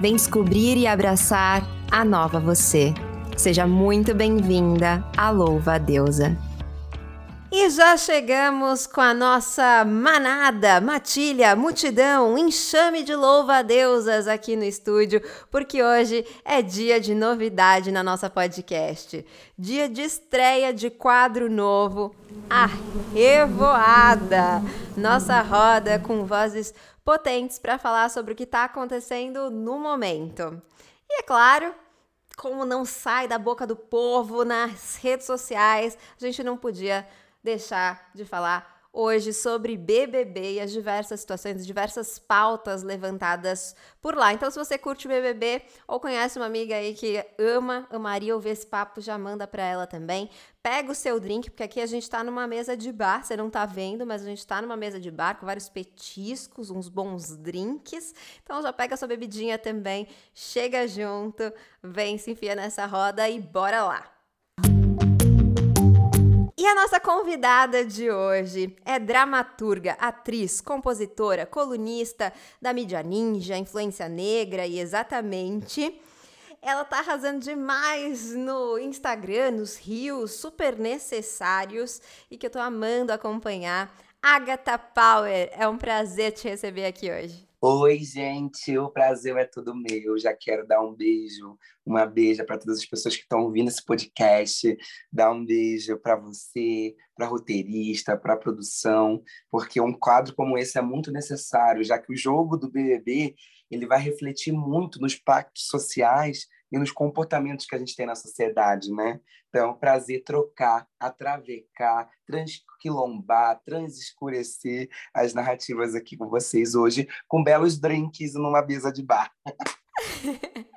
Vem descobrir e abraçar a nova você. Seja muito bem-vinda à Louva Deusa. E já chegamos com a nossa manada, matilha, multidão, enxame de louva-deusas aqui no estúdio, porque hoje é dia de novidade na nossa podcast. Dia de estreia de quadro novo, A Revoada. Nossa roda com vozes potentes para falar sobre o que está acontecendo no momento. E é claro, como não sai da boca do povo nas redes sociais, a gente não podia deixar de falar hoje sobre BBB e as diversas situações, as diversas pautas levantadas por lá. Então, se você curte BBB ou conhece uma amiga aí que ama, amaria ouvir esse papo, já manda para ela também. Pega o seu drink, porque aqui a gente tá numa mesa de bar, você não tá vendo, mas a gente tá numa mesa de bar com vários petiscos, uns bons drinks. Então já pega sua bebidinha também, chega junto, vem se enfia nessa roda e bora lá. E a nossa convidada de hoje é dramaturga, atriz, compositora, colunista da mídia ninja, influência negra e exatamente. Ela tá arrasando demais no Instagram, nos rios super necessários e que eu tô amando acompanhar. Agatha Power, é um prazer te receber aqui hoje. Oi, gente, o prazer é todo meu. Já quero dar um beijo, uma beija para todas as pessoas que estão ouvindo esse podcast. Dar um beijo para você, para roteirista, para produção, porque um quadro como esse é muito necessário, já que o jogo do BBB ele vai refletir muito nos pactos sociais e nos comportamentos que a gente tem na sociedade, né? Então, é prazer trocar, atravecar, transquilombar, transescurecer as narrativas aqui com vocês hoje, com belos drinks numa mesa de bar.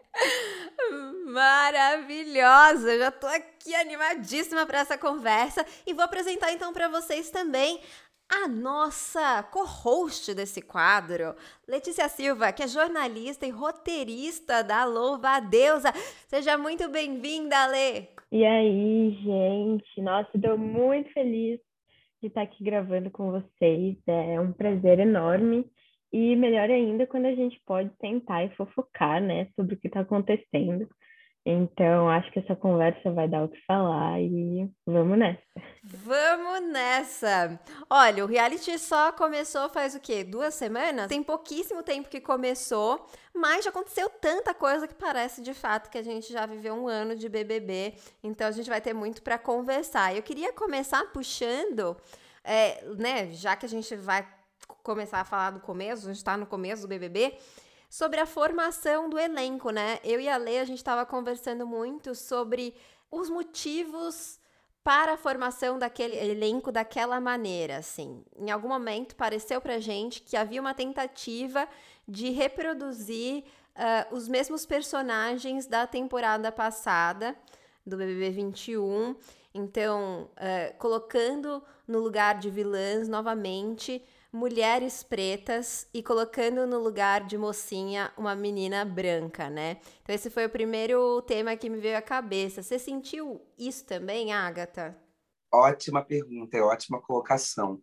Maravilhosa! Já estou aqui animadíssima para essa conversa e vou apresentar então para vocês também a nossa co-host desse quadro, Letícia Silva, que é jornalista e roteirista da Louva a Deusa. Seja muito bem-vinda, Lê! E aí, gente? Nossa, estou muito feliz de estar aqui gravando com vocês. É um prazer enorme. E melhor ainda quando a gente pode tentar e fofocar, né, sobre o que está acontecendo. Então, acho que essa conversa vai dar o que falar e vamos nessa. Vamos nessa! Olha, o reality só começou faz o quê? Duas semanas? Tem pouquíssimo tempo que começou, mas já aconteceu tanta coisa que parece de fato que a gente já viveu um ano de BBB, então a gente vai ter muito para conversar. Eu queria começar puxando, é, né, já que a gente vai começar a falar do começo, a gente está no começo do BBB sobre a formação do elenco, né? Eu e a Lê, a gente estava conversando muito sobre os motivos para a formação daquele elenco daquela maneira, assim. Em algum momento pareceu pra gente que havia uma tentativa de reproduzir uh, os mesmos personagens da temporada passada, do BBB 21. Então, uh, colocando no lugar de vilãs novamente mulheres pretas e colocando no lugar de mocinha uma menina branca, né? Então esse foi o primeiro tema que me veio à cabeça. Você sentiu isso também, Agatha? Ótima pergunta, é ótima colocação.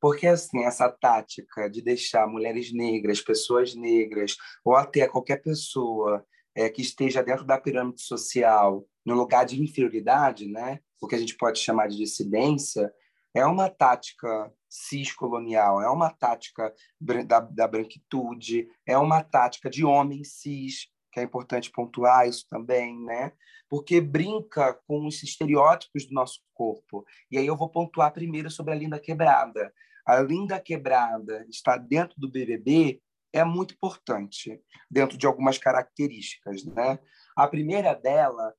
Porque, assim, essa tática de deixar mulheres negras, pessoas negras, ou até qualquer pessoa é, que esteja dentro da pirâmide social, no lugar de inferioridade, né? o que a gente pode chamar de dissidência, é uma tática cis-colonial, é uma tática da, da branquitude, é uma tática de homem cis, que é importante pontuar isso também, né? Porque brinca com os estereótipos do nosso corpo. E aí eu vou pontuar primeiro sobre a Linda Quebrada. A Linda Quebrada está dentro do BBB é muito importante, dentro de algumas características, né? A primeira dela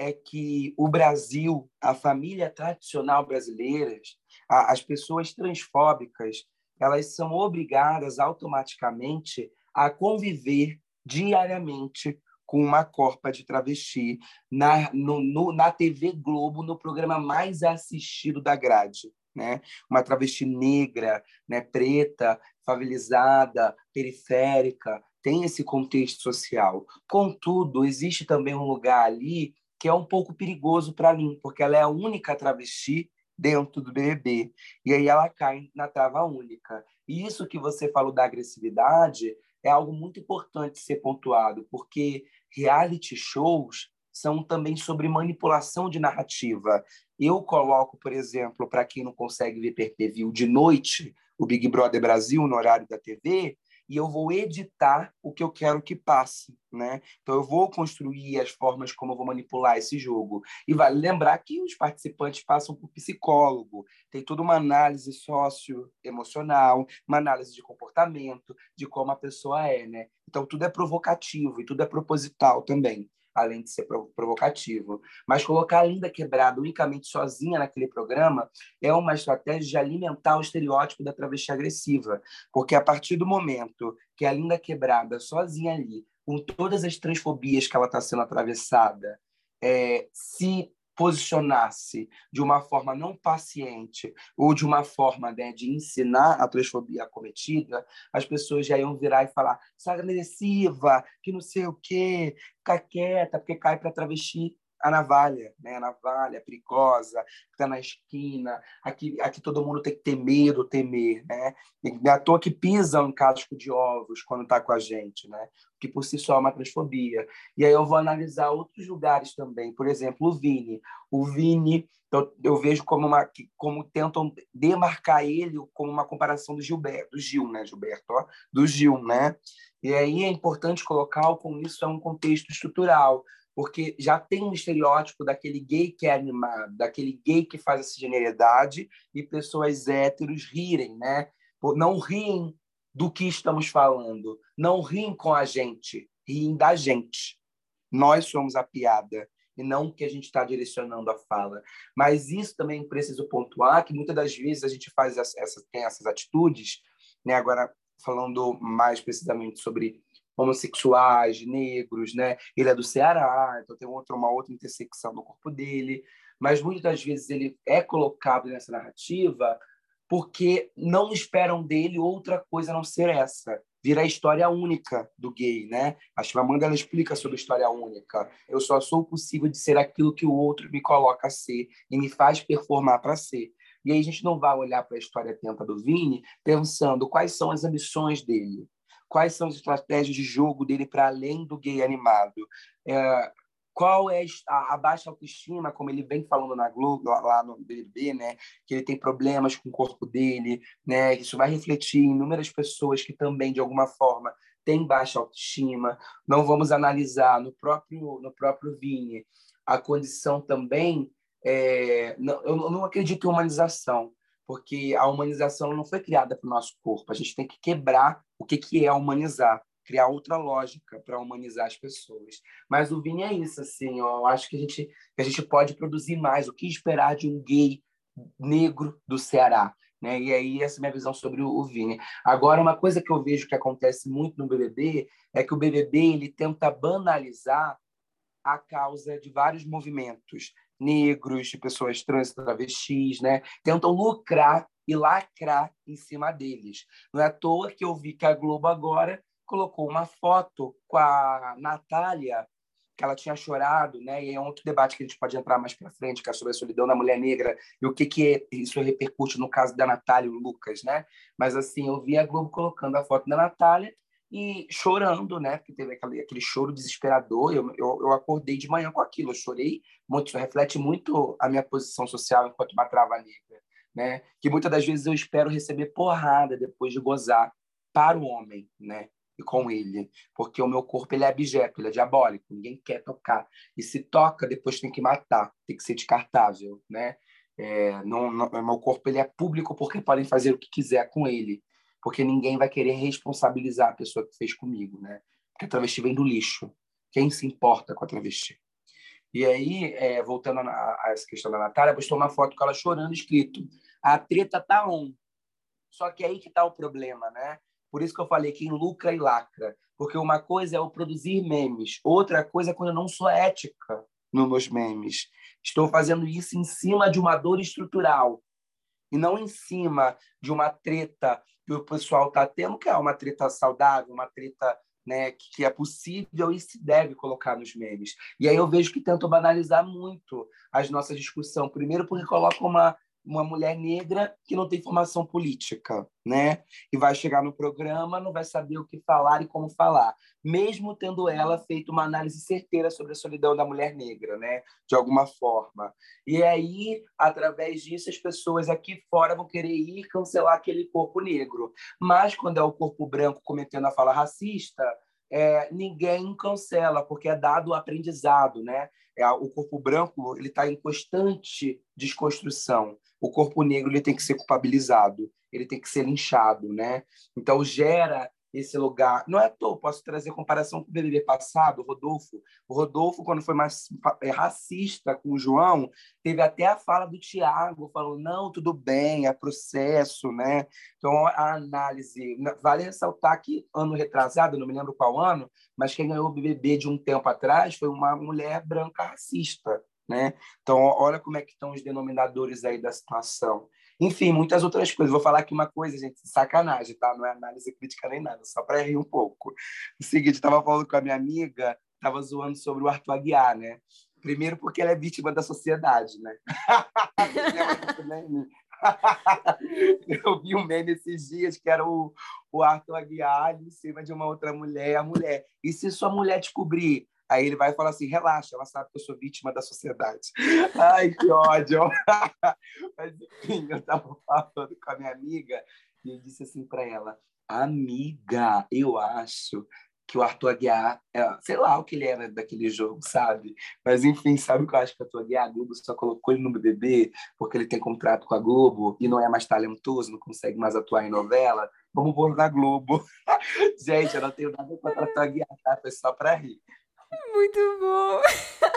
é que o Brasil, a família tradicional brasileira, as pessoas transfóbicas, elas são obrigadas automaticamente a conviver diariamente com uma corpa de travesti na, no, no, na TV Globo, no programa mais assistido da grade. Né? Uma travesti negra, né? preta, favelizada, periférica, tem esse contexto social. Contudo, existe também um lugar ali que é um pouco perigoso para mim, porque ela é a única travesti dentro do BBB. E aí ela cai na trava única. E isso que você falou da agressividade é algo muito importante ser pontuado, porque reality shows são também sobre manipulação de narrativa. Eu coloco, por exemplo, para quem não consegue ver view de noite, o Big Brother Brasil no horário da TV, e eu vou editar o que eu quero que passe, né? Então eu vou construir as formas como eu vou manipular esse jogo. E vale lembrar que os participantes passam por psicólogo, tem toda uma análise socioemocional, uma análise de comportamento, de como a pessoa é, né? Então tudo é provocativo e tudo é proposital também além de ser provocativo. Mas colocar a Linda Quebrada unicamente sozinha naquele programa é uma estratégia de alimentar o estereótipo da travesti agressiva, porque a partir do momento que a Linda Quebrada sozinha ali, com todas as transfobias que ela está sendo atravessada, é, se posicionasse de uma forma não paciente ou de uma forma né, de ensinar a transfobia cometida, as pessoas já iam virar e falar agressiva, que não sei o quê, ficar quieta, porque cai para travesti a navalha, né? A navalha perigosa, que está na esquina. Aqui, aqui todo mundo tem que ter medo, temer, né? E é à toa que pisam em casco de ovos quando está com a gente, né? Que por si só é uma transfobia. E aí eu vou analisar outros lugares também. Por exemplo, o Vini. O Vini, eu, eu vejo como uma como tentam demarcar ele como uma comparação do Gilberto, do Gil, né? Gilberto, ó, do Gil, né? E aí é importante colocar como isso é um contexto estrutural porque já tem um estereótipo daquele gay que é animado, daquele gay que faz essa generalidade e pessoas héteros rirem, né? Não riem do que estamos falando, não riem com a gente, riem da gente. Nós somos a piada e não o que a gente está direcionando a fala. Mas isso também preciso pontuar que muitas das vezes a gente faz essas, tem essas atitudes, né? Agora falando mais precisamente sobre homossexuais, negros, né? Ele é do Ceará, então tem outra, uma outra intersecção no corpo dele, mas muitas das vezes ele é colocado nessa narrativa porque não esperam dele outra coisa a não ser essa. Vira a história única do gay, né? A Chimamanda ela explica sobre a história única. Eu só sou possível de ser aquilo que o outro me coloca a ser e me faz performar para ser. E aí a gente não vai olhar para a história atenta do Vini pensando quais são as ambições dele, quais são as estratégias de jogo dele para além do gay animado. É, qual é a, a, baixa autoestima, como ele vem falando na Globo, lá no BBB, né? Que ele tem problemas com o corpo dele, né? Isso vai refletir em inúmeras pessoas que também, de alguma forma, têm baixa autoestima. Não vamos analisar no próprio, no próprio Vini a condição também. É, não, eu não acredito em humanização, porque a humanização não foi criada para o nosso corpo. A gente tem que quebrar o que, que é humanizar, criar outra lógica para humanizar as pessoas. Mas o Vini é isso, assim, eu acho que a, gente, que a gente pode produzir mais. O que esperar de um gay negro do Ceará? Né? E aí essa é a minha visão sobre o Vini. Agora, uma coisa que eu vejo que acontece muito no BBB é que o BBB ele tenta banalizar a causa de vários movimentos negros, de pessoas trans, travestis, né? Tentam lucrar e lacrar em cima deles. Não é à toa que eu vi que a Globo agora colocou uma foto com a Natália, que ela tinha chorado, né? E é um outro debate que a gente pode entrar mais para frente, que é sobre a solidão da mulher negra e o que que isso repercute no caso da Natália e o Lucas, né? Mas assim, eu vi a Globo colocando a foto da Natália e chorando, né? Porque teve aquele, aquele choro desesperador. Eu, eu, eu, acordei de manhã com aquilo, eu chorei muito. Reflete muito a minha posição social enquanto uma trava negra, né? Que muitas das vezes eu espero receber porrada depois de gozar para o homem, né? E com ele, porque o meu corpo ele é abjeto, ele é diabólico, ninguém quer tocar. E se toca, depois tem que matar, tem que ser descartável, né? É, não, não, meu corpo ele é público porque podem fazer o que quiser com ele porque ninguém vai querer responsabilizar a pessoa que fez comigo, né? Porque a travesti vem do lixo. Quem se importa com a travesti? E aí, é, voltando a, a, essa questão da Natália, postou uma foto com ela chorando, escrito: a treta tá on. Só que aí que tá o problema, né? Por isso que eu falei quem lucra e lacra. Porque uma coisa é o produzir memes, outra coisa é quando eu não sou ética nos meus memes. Estou fazendo isso em cima de uma dor estrutural e não em cima de uma treta que o pessoal está tendo, que é uma treta saudável, uma treta né, que é possível e se deve colocar nos memes. E aí eu vejo que tentam banalizar muito as nossas discussões. Primeiro porque colocam uma, uma mulher negra que não tem formação política, né? E vai chegar no programa, não vai saber o que falar e como falar, mesmo tendo ela feito uma análise certeira sobre a solidão da mulher negra, né? De alguma forma. E aí, através disso, as pessoas aqui fora vão querer ir cancelar aquele corpo negro. Mas quando é o corpo branco cometendo a fala racista, é, ninguém cancela, porque é dado o aprendizado, né? É, o corpo branco ele está em constante desconstrução. O corpo negro ele tem que ser culpabilizado, ele tem que ser linchado, né? Então gera esse lugar. Não é à toa, posso trazer comparação com o BBB passado, Rodolfo. O Rodolfo, quando foi mais é, racista com o João, teve até a fala do Tiago, falando, não, tudo bem, é processo, né? Então, a análise... Vale ressaltar que, ano retrasado, não me lembro qual ano, mas quem ganhou o BBB de um tempo atrás foi uma mulher branca racista, né? Então, olha como é que estão os denominadores aí da situação. Enfim, muitas outras coisas. Vou falar aqui uma coisa, gente, sacanagem, tá? Não é análise crítica nem nada, só para rir um pouco. O seguinte, estava falando com a minha amiga, estava zoando sobre o Arthur Aguiar, né? Primeiro porque ele é vítima da sociedade, né? Eu vi um meme esses dias que era o, o Arthur Aguiar em cima de uma outra mulher, a mulher. E se sua mulher descobrir Aí ele vai falar assim: relaxa, ela sabe que eu sou vítima da sociedade. Ai, que ódio! Mas enfim, eu estava falando com a minha amiga e eu disse assim para ela: amiga, eu acho que o Arthur Aguiar, é, sei lá o que ele era daquele jogo, sabe? Mas enfim, sabe o que eu acho que o Arthur Aguiar, a Globo só colocou ele no BBB porque ele tem contrato com a Globo e não é mais talentoso, não consegue mais atuar em novela. Vamos pôr na Globo. Gente, eu não tenho nada contra o Arthur Aguiar, tá? Foi só para rir. Muito bom!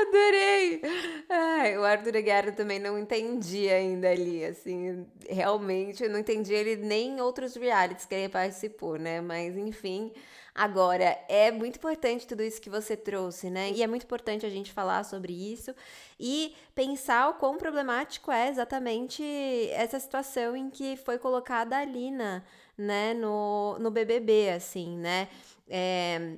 Adorei! Ai, o Arthur Aguiar também não entendi ainda ali, assim, realmente eu não entendi ele nem em outros realities que ele participou, né? Mas enfim, agora é muito importante tudo isso que você trouxe, né? E é muito importante a gente falar sobre isso e pensar o quão problemático é exatamente essa situação em que foi colocada a Lina, né, no, no BBB, assim, né? É,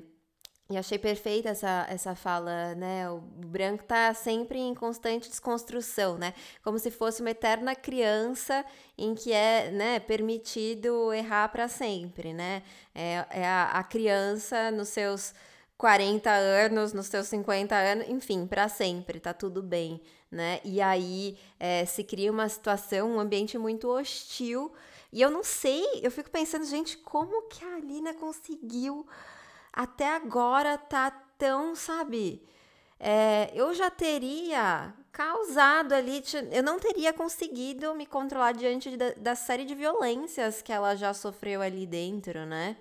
e achei perfeita essa, essa fala, né? O branco tá sempre em constante desconstrução, né? Como se fosse uma eterna criança em que é né, permitido errar para sempre, né? É, é a, a, criança nos seus 40 anos, nos seus 50 anos, enfim, para sempre, tá tudo bem, né? E aí é, se cria uma situação, um ambiente muito hostil. E eu não sei, eu fico pensando, gente, como que a Alina conseguiu até agora tá tão, sabe? É, eu já teria causado ali, eu não teria conseguido me controlar diante da, da série de violências que ela já sofreu ali dentro, né?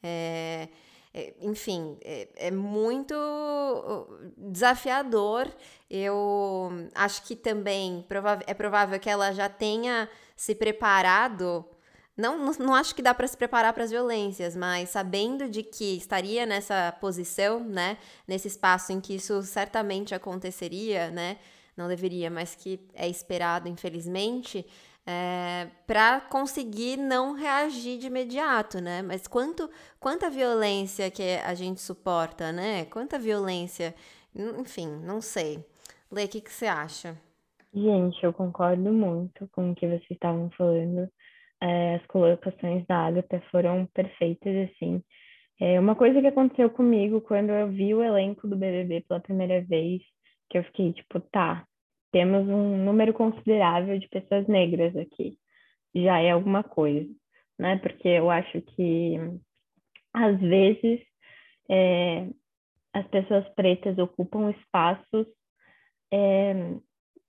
É, é, enfim, é, é, muito desafiador. Eu acho que também é provável que ela já tenha se preparado não, não, acho que dá para se preparar para as violências, mas sabendo de que estaria nessa posição, né, nesse espaço em que isso certamente aconteceria, né, não deveria, mas que é esperado, infelizmente, é, para conseguir não reagir de imediato, né? Mas quanto, quanta violência que a gente suporta, né? Quanta violência, enfim, não sei. Lê, o que, que você acha? Gente, eu concordo muito com o que vocês estavam falando as colocações da Agatha foram perfeitas, assim. É, uma coisa que aconteceu comigo quando eu vi o elenco do BBB pela primeira vez, que eu fiquei tipo, tá, temos um número considerável de pessoas negras aqui. Já é alguma coisa, né? Porque eu acho que, às vezes, é, as pessoas pretas ocupam espaços é,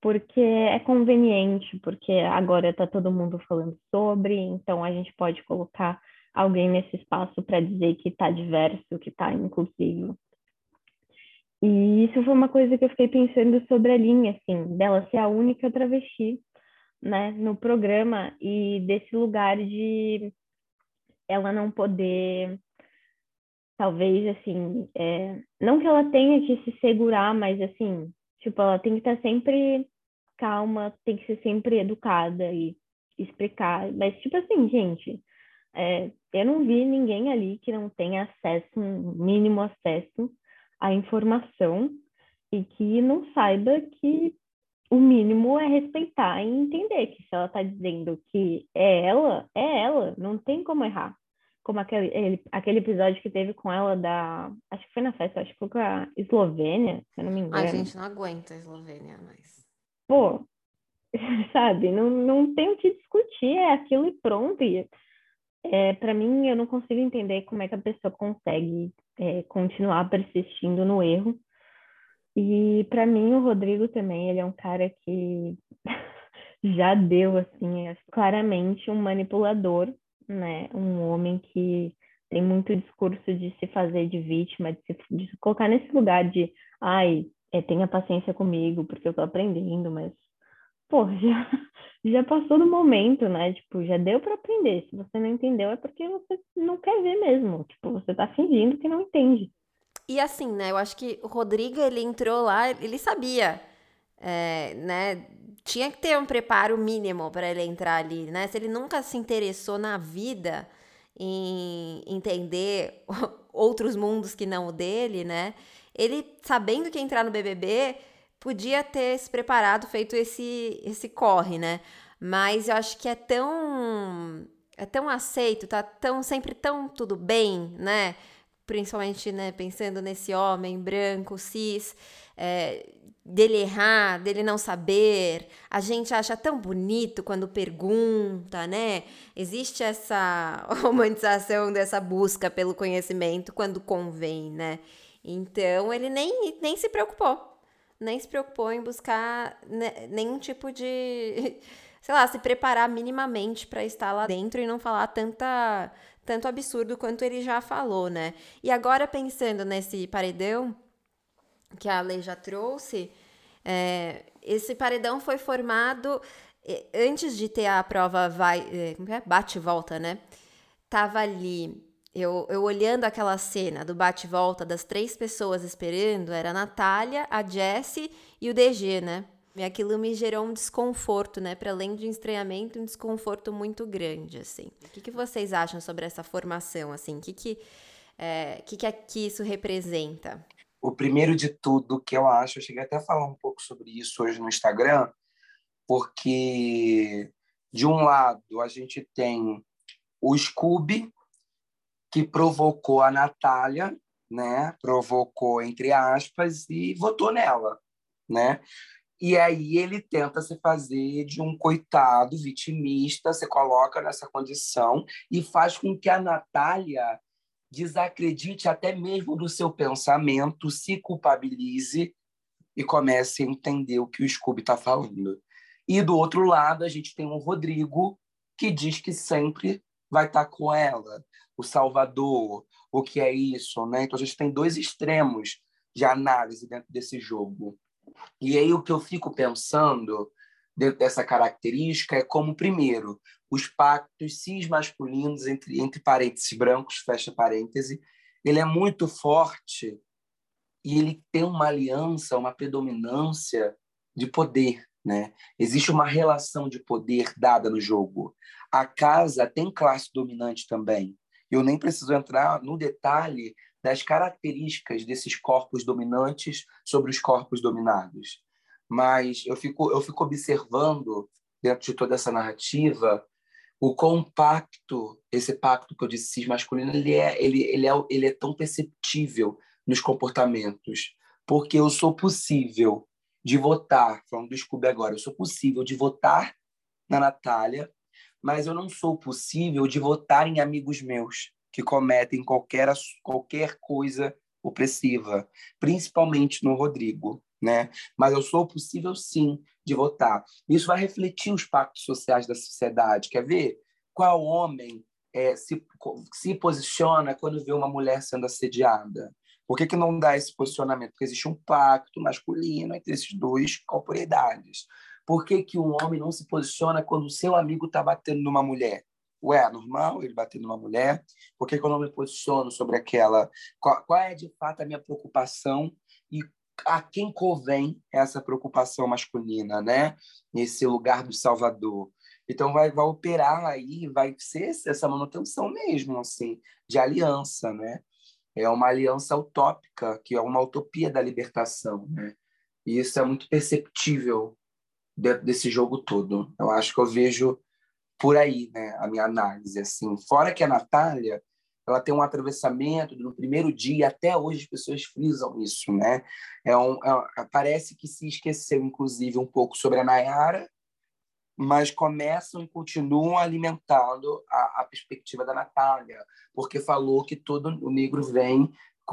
porque é conveniente, porque agora está todo mundo falando sobre, então a gente pode colocar alguém nesse espaço para dizer que está diverso, que está inclusivo. E isso foi uma coisa que eu fiquei pensando sobre a linha, assim, dela ser a única travesti, né, no programa e desse lugar de ela não poder, talvez, assim, é, não que ela tenha que se segurar, mas, assim, Tipo, ela tem que estar sempre calma, tem que ser sempre educada e explicar. Mas, tipo assim, gente, é, eu não vi ninguém ali que não tenha acesso, um mínimo acesso à informação e que não saiba que o mínimo é respeitar e entender que se ela está dizendo que é ela, é ela, não tem como errar. Como aquele, ele, aquele episódio que teve com ela da. Acho que foi na festa, acho que foi com a Eslovênia, se eu não me engano. A gente não aguenta a Eslovênia, mas. Pô, sabe, não, não tem o que discutir, é aquilo e pronto. E, é, para mim, eu não consigo entender como é que a pessoa consegue é, continuar persistindo no erro e para mim o Rodrigo também, ele é um cara que já deu assim, claramente um manipulador, né? Um homem que tem muito discurso de se fazer de vítima, de se, de se colocar nesse lugar de, ai, é, tenha paciência comigo, porque eu tô aprendendo, mas pô, já, já passou do momento, né? Tipo, já deu para aprender. Se você não entendeu, é porque você não quer ver mesmo. Tipo, você tá fingindo que não entende. E assim, né? Eu acho que o Rodrigo, ele entrou lá, ele sabia, é, né? Tinha que ter um preparo mínimo para ele entrar ali, né? Se ele nunca se interessou na vida em entender outros mundos que não o dele, né? Ele, sabendo que entrar no BBB, podia ter se preparado, feito esse, esse corre, né? Mas eu acho que é tão é tão aceito, tá tão sempre tão tudo bem, né? principalmente né, pensando nesse homem branco, cis, é, dele errar, dele não saber. A gente acha tão bonito quando pergunta, né? Existe essa romantização dessa busca pelo conhecimento quando convém, né? Então ele nem, nem se preocupou. Nem se preocupou em buscar né, nenhum tipo de. Sei lá, se preparar minimamente para estar lá dentro e não falar tanta tanto absurdo quanto ele já falou, né? E agora pensando nesse paredão que a lei já trouxe, é, esse paredão foi formado antes de ter a prova vai, é, é, bate volta, né? Tava ali eu, eu olhando aquela cena do bate-volta das três pessoas esperando, era a Natália, a Jessie e o DG, né? E aquilo me gerou um desconforto, né? Para além de um estranhamento, um desconforto muito grande, assim. O que, que vocês acham sobre essa formação, assim? O que que, é, que, que isso representa? O primeiro de tudo que eu acho, eu cheguei até a falar um pouco sobre isso hoje no Instagram, porque de um lado a gente tem o Scooby, que provocou a Natália, né? Provocou, entre aspas, e votou nela, né? E aí ele tenta se fazer de um coitado vitimista, se coloca nessa condição e faz com que a Natália desacredite até mesmo do seu pensamento, se culpabilize e comece a entender o que o Scooby está falando. E do outro lado, a gente tem o Rodrigo, que diz que sempre vai estar tá com ela, o Salvador, o que é isso, né? Então a gente tem dois extremos de análise dentro desse jogo. E aí o que eu fico pensando dentro dessa característica é como, primeiro, os pactos cis masculinos, entre, entre parênteses brancos, fecha parêntese, ele é muito forte e ele tem uma aliança, uma predominância de poder. Né? Existe uma relação de poder dada no jogo. A casa tem classe dominante também. Eu nem preciso entrar no detalhe das características desses corpos dominantes sobre os corpos dominados. Mas eu fico, eu fico observando, dentro de toda essa narrativa, o compacto, esse pacto que eu disse cis masculino, ele é, ele, ele, é, ele é tão perceptível nos comportamentos, porque eu sou possível de votar, falando do Scooby agora, eu sou possível de votar na Natália, mas eu não sou possível de votar em amigos meus que cometem qualquer, qualquer coisa opressiva, principalmente no Rodrigo. Né? Mas eu sou possível, sim, de votar. Isso vai refletir os pactos sociais da sociedade. Quer ver? Qual homem é, se, se posiciona quando vê uma mulher sendo assediada? Por que, que não dá esse posicionamento? Porque existe um pacto masculino entre esses dois corporeidades. Por que, que um homem não se posiciona quando o seu amigo está batendo numa mulher? Ué, normal ele bater numa mulher? Por que, que eu não me posiciono sobre aquela? Qual, qual, é, de fato, a minha preocupação e a quem convém essa preocupação masculina, né? Nesse lugar do Salvador. Então, vai, vai operar aí, vai ser essa manutenção mesmo, assim, de aliança, né? É uma aliança utópica, que é uma utopia da libertação, né? E isso é muito perceptível dentro desse jogo todo. Eu acho que eu vejo por aí, né, a minha análise assim. Fora que a Natália, ela tem um atravessamento no primeiro dia, até hoje as pessoas frisam isso, né? É um, é, parece que se esqueceu, inclusive, um pouco sobre a Nayara, mas começam e continuam alimentando a, a perspectiva da Natália, porque falou que todo o negro vem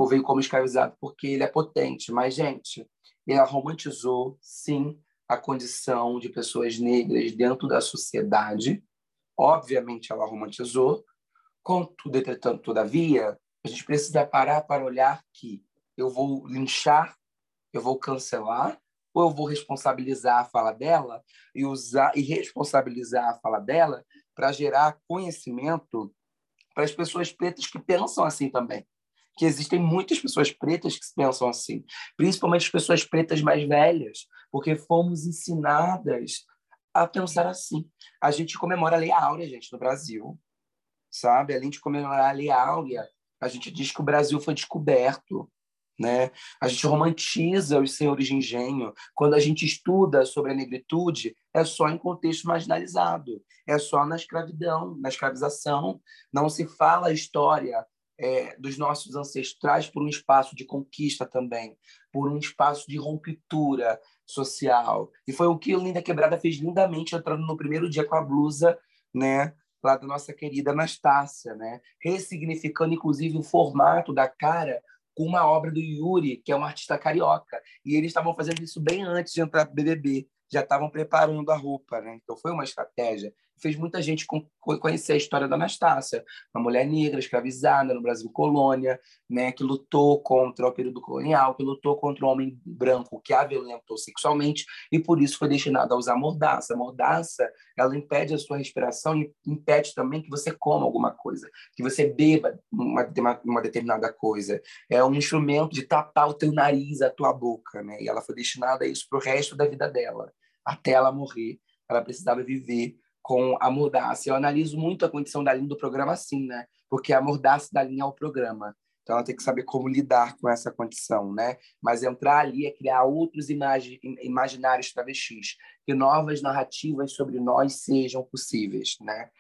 veio como escravizado porque ele é potente. Mas, gente, ela romantizou, sim, a condição de pessoas negras dentro da sociedade. Obviamente, ela romantizou, Contudo, entretanto, todavia, a gente precisa parar para olhar que eu vou linchar, eu vou cancelar, ou eu vou responsabilizar a fala dela e usar e responsabilizar a fala dela para gerar conhecimento para as pessoas pretas que pensam assim também. Que existem muitas pessoas pretas que pensam assim, principalmente as pessoas pretas mais velhas, porque fomos ensinadas a pensar assim. A gente comemora a Lei Áurea, gente, no Brasil sabe? Além de comemorar a Lei Áurea, a gente diz que o Brasil foi descoberto, né? A gente romantiza os senhores de engenho. Quando a gente estuda sobre a negritude, é só em contexto marginalizado, é só na escravidão, na escravização. Não se fala a história é, dos nossos ancestrais por um espaço de conquista também, por um espaço de ruptura social. E foi o que Linda Quebrada fez lindamente, entrando no primeiro dia com a blusa, né? lá da nossa querida Anastácia, né? ressignificando inclusive o formato da cara com uma obra do Yuri, que é um artista carioca. E eles estavam fazendo isso bem antes de entrar para BBB já estavam preparando a roupa, né? Então foi uma estratégia. Fez muita gente conhecer a história da Anastácia, uma mulher negra escravizada no Brasil colônia, né, que lutou contra o período colonial, que lutou contra o homem branco que a violentou sexualmente e por isso foi destinada a usar mordaça. A mordaça, ela impede a sua respiração e impede também que você coma alguma coisa, que você beba uma, uma determinada coisa. É um instrumento de tapar o teu nariz, a tua boca, né? E ela foi destinada a isso para o resto da vida dela até ela morrer. Ela precisava viver com a mordaça. Eu analiso muito a condição da linha do programa assim, né? Porque a mordaça da linha é o programa. Então ela tem que saber como lidar com essa condição, né? Mas entrar ali é criar outros imagi imaginários travestis, que novas narrativas sobre nós sejam possíveis, né?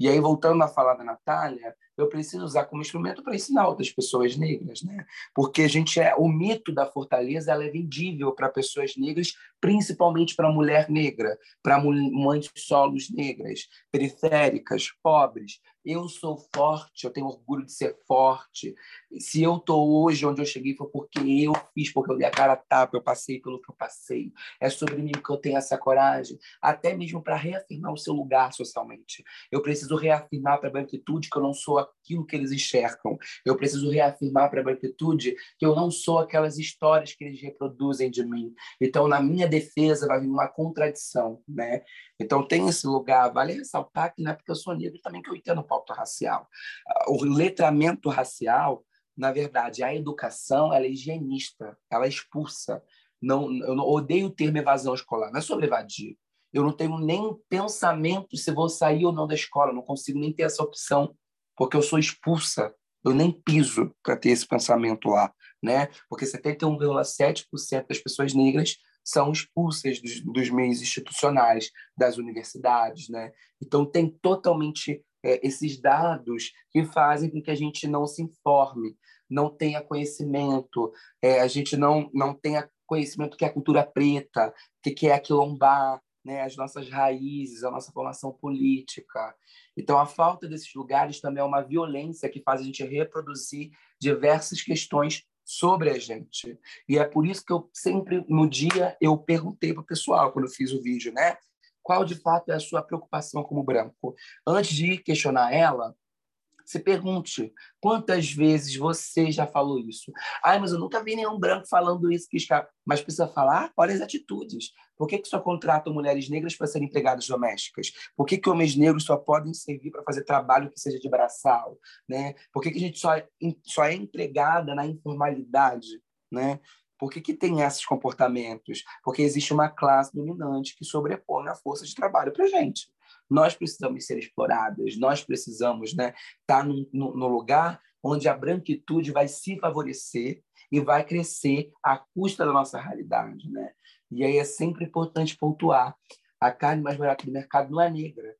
E aí, voltando a falar da Natália, eu preciso usar como instrumento para ensinar outras pessoas negras, né? Porque a gente é o mito da fortaleza, ela é vendível para pessoas negras, principalmente para mulher negra, para mães solos negras, periféricas, pobres, eu sou forte, eu tenho orgulho de ser forte. Se eu estou hoje onde eu cheguei foi porque eu fiz, porque eu dei a cara a tapa, eu passei pelo que eu passei. É sobre mim que eu tenho essa coragem, até mesmo para reafirmar o seu lugar socialmente. Eu preciso reafirmar para a branquitude que eu não sou aquilo que eles enxergam. Eu preciso reafirmar para a branquitude que eu não sou aquelas histórias que eles reproduzem de mim. Então, na minha defesa, vai vir uma contradição, né? Então, tem esse lugar. Vale ressaltar que não é porque eu sou negro também que eu entendo pauta racial. O letramento racial, na verdade, a educação, ela é higienista, ela expulsa. Não, eu odeio o termo evasão escolar, não é sobre evadir. Eu não tenho nem pensamento se vou sair ou não da escola, não consigo nem ter essa opção, porque eu sou expulsa. Eu nem piso para ter esse pensamento lá, né? Porque 71,7% das pessoas negras são expulsas dos, dos, meios institucionais, das universidades, né? Então tem totalmente é, esses dados que fazem com que a gente não se informe, não tenha conhecimento, é, a gente não não tenha conhecimento que é a cultura preta, que que é a quilombar, né? As nossas raízes, a nossa formação política. Então a falta desses lugares também é uma violência que faz a gente reproduzir diversas questões sobre a gente. E é por isso que eu sempre, no dia, eu perguntei para o pessoal, quando eu fiz o vídeo, né? Qual de fato é a sua preocupação como branco? Antes de questionar ela, se pergunte quantas vezes você já falou isso. Ai, mas eu nunca vi nenhum branco falando isso. Que escapa. Mas precisa falar? Olha as atitudes. Por que, que só contratam mulheres negras para serem empregadas domésticas? Por que, que homens negros só podem servir para fazer trabalho que seja de braçal? Né? Por que, que a gente só, só é empregada na informalidade? Né? Por que, que tem esses comportamentos? Porque existe uma classe dominante que sobrepõe a força de trabalho para a gente. Nós precisamos ser exploradas, nós precisamos né, estar no, no, no lugar onde a branquitude vai se favorecer e vai crescer à custa da nossa realidade. Né? E aí é sempre importante pontuar. A carne mais barata do mercado não é negra.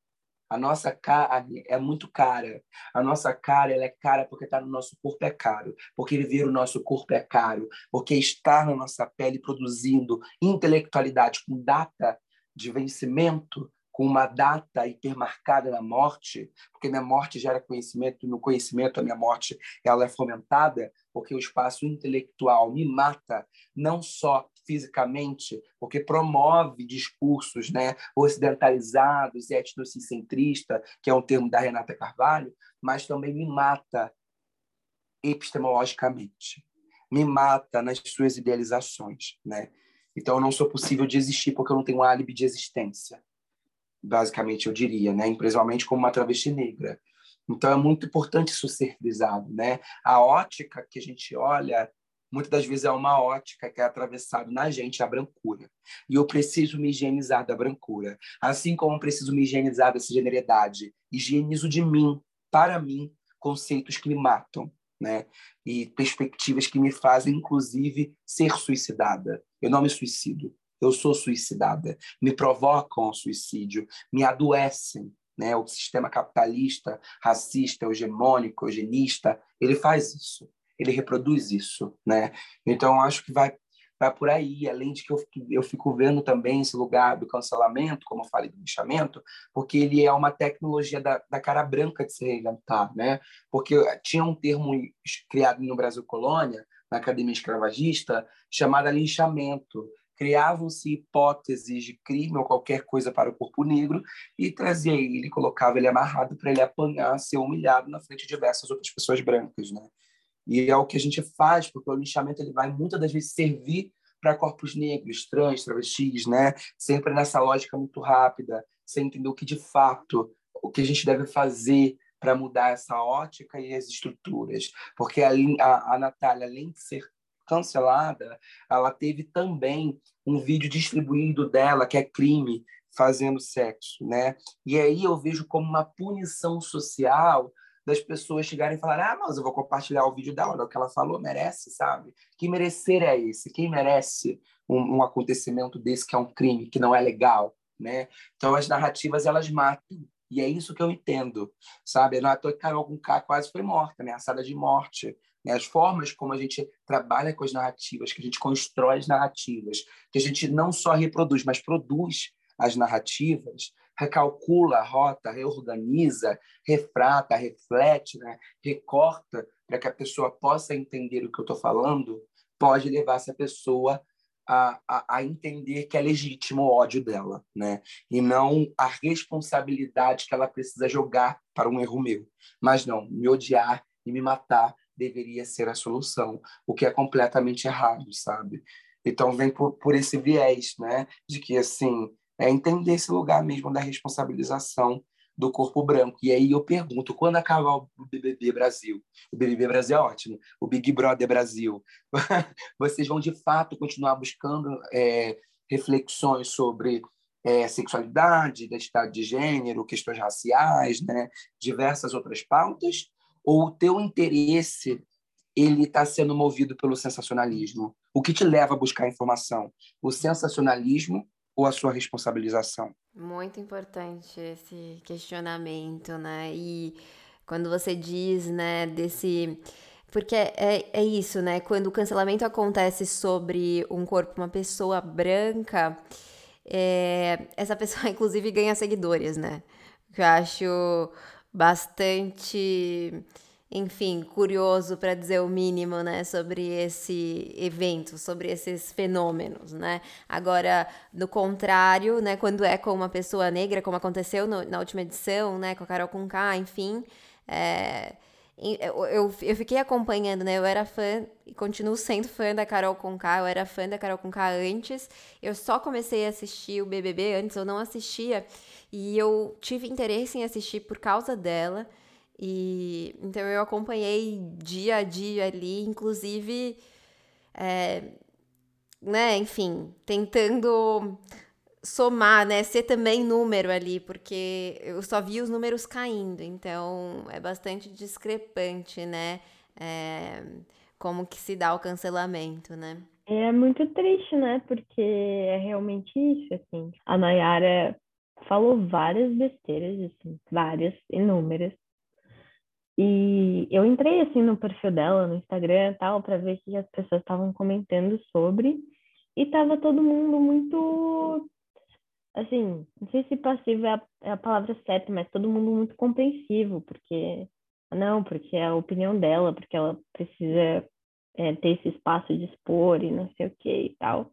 A nossa carne é muito cara. A nossa cara ela é cara porque está no nosso corpo é caro. Porque viver o nosso corpo é caro. Porque estar na nossa pele produzindo intelectualidade com data de vencimento com uma data hipermarcada na morte, porque minha morte gera conhecimento, e no conhecimento a minha morte ela é fomentada, porque o espaço intelectual me mata, não só fisicamente, porque promove discursos né, ocidentalizados e etnocentristas, que é um termo da Renata Carvalho, mas também me mata epistemologicamente, me mata nas suas idealizações. Né? Então, não sou possível de existir porque eu não tenho um álibi de existência basicamente eu diria, né? principalmente como uma travesti negra. Então é muito importante isso ser frisado, né? A ótica que a gente olha muitas das vezes é uma ótica que é atravessada na gente a brancura. E eu preciso me higienizar da brancura, assim como eu preciso me higienizar dessa generalidade. Higienizo de mim, para mim, conceitos que me matam, né? E perspectivas que me fazem inclusive ser suicidada. Eu não me suicido, eu sou suicidada, me provocam ao suicídio, me adoecem. Né? O sistema capitalista, racista, hegemônico, eugenista, ele faz isso, ele reproduz isso. Né? Então, acho que vai, vai por aí, além de que eu, eu fico vendo também esse lugar do cancelamento, como eu falei do lixamento, porque ele é uma tecnologia da, da cara branca de se reinventar. Né? Porque tinha um termo criado no Brasil Colônia, na academia escravagista, chamado linchamento, criavam-se hipóteses de crime ou qualquer coisa para o corpo negro e trazia ele, colocava ele amarrado para ele apanhar, ser humilhado na frente de diversas outras pessoas brancas, né? E é o que a gente faz, porque o linchamento ele vai muitas das vezes servir para corpos negros, trans, travestis, né? Sempre nessa lógica muito rápida, sem entender o que de fato, o que a gente deve fazer para mudar essa ótica e as estruturas. Porque a, a, a Natália, além de ser cancelada, ela teve também um vídeo distribuído dela que é crime fazendo sexo, né? E aí eu vejo como uma punição social das pessoas chegarem e falarem: ah, mas eu vou compartilhar o vídeo dela, o que ela falou merece, sabe? Que merecer é esse? Quem merece um, um acontecimento desse que é um crime, que não é legal, né? Então as narrativas elas matam. E é isso que eu entendo, sabe? Não é à toa que Carol quase foi morta, ameaçada de morte. Né? As formas como a gente trabalha com as narrativas, que a gente constrói as narrativas, que a gente não só reproduz, mas produz as narrativas, recalcula a rota, reorganiza, refrata, reflete, né? recorta para que a pessoa possa entender o que eu estou falando, pode levar essa pessoa a, a, a, entender que é legítimo o ódio dela, né? E não a responsabilidade que ela precisa jogar para um erro meu. Mas não, me odiar e me matar deveria ser a solução, o que é completamente errado, sabe? Então vem por, por esse viés, né, de que assim é entender esse lugar mesmo da responsabilização do corpo branco. E aí eu pergunto, quando acabar o BBB Brasil? O BBB Brasil é ótimo. O Big Brother Brasil. Vocês vão de fato continuar buscando é, reflexões sobre é, sexualidade, identidade de gênero, questões raciais, né? diversas outras pautas? Ou o teu interesse ele está sendo movido pelo sensacionalismo? O que te leva a buscar informação? O sensacionalismo ou a sua responsabilização? Muito importante esse questionamento, né? E quando você diz, né, desse porque é, é isso, né? Quando o cancelamento acontece sobre um corpo, uma pessoa branca, é, essa pessoa, inclusive, ganha seguidores, né? Que eu acho bastante, enfim, curioso para dizer o mínimo, né, sobre esse evento, sobre esses fenômenos, né? Agora, no contrário, né, quando é com uma pessoa negra, como aconteceu no, na última edição, né, com a Carol Conká, enfim, é, eu, eu, eu, fiquei acompanhando, né? Eu era fã e continuo sendo fã da Carol Conká. Eu era fã da Carol Conká antes. Eu só comecei a assistir o BBB antes, eu não assistia. E eu tive interesse em assistir por causa dela. E então eu acompanhei dia a dia ali, inclusive, é, né, enfim, tentando somar, né, ser também número ali, porque eu só vi os números caindo, então é bastante discrepante, né, é, como que se dá o cancelamento, né. É muito triste, né? Porque é realmente isso, assim. A Nayara falou várias besteiras, assim, várias, inúmeras. E eu entrei, assim, no perfil dela, no Instagram e tal, para ver que as pessoas estavam comentando sobre. E tava todo mundo muito, assim, não sei se passivo é a, é a palavra certa, mas todo mundo muito compreensivo, porque, não, porque é a opinião dela, porque ela precisa é, ter esse espaço de expor e não sei o que e tal.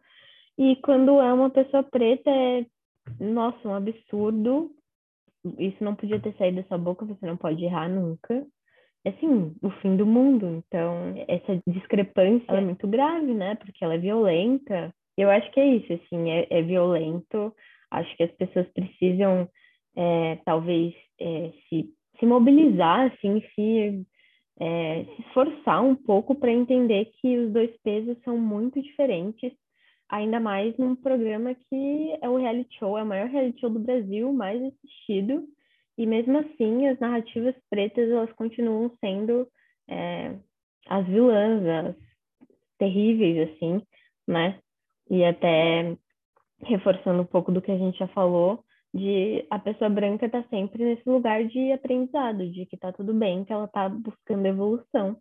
E quando é uma pessoa preta, é, nossa, um absurdo. Isso não podia ter saído dessa boca, você não pode errar nunca. É assim, o fim do mundo. Então, essa discrepância é muito grave, né? Porque ela é violenta. Eu acho que é isso, assim, é, é violento. Acho que as pessoas precisam, é, talvez, é, se, se mobilizar, assim, se é, se esforçar um pouco para entender que os dois pesos são muito diferentes, ainda mais num programa que é o reality show, é o maior reality show do Brasil, mais assistido, e mesmo assim as narrativas pretas elas continuam sendo é, as vilãs, as terríveis, assim, né? E até reforçando um pouco do que a gente já falou, de a pessoa branca tá sempre nesse lugar de aprendizado, de que tá tudo bem, que ela tá buscando evolução,